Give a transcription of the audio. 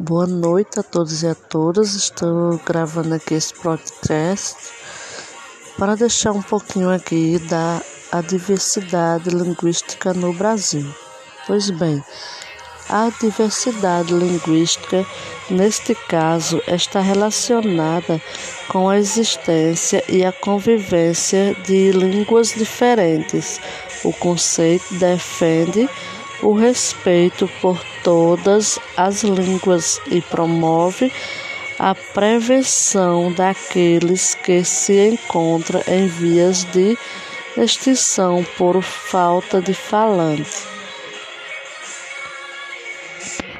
Boa noite a todos e a todas. Estou gravando aqui esse podcast para deixar um pouquinho aqui da diversidade linguística no Brasil. Pois bem, a diversidade linguística, neste caso, está relacionada com a existência e a convivência de línguas diferentes. O conceito defende o respeito por todas as línguas e promove a prevenção daqueles que se encontram em vias de extinção por falta de falante.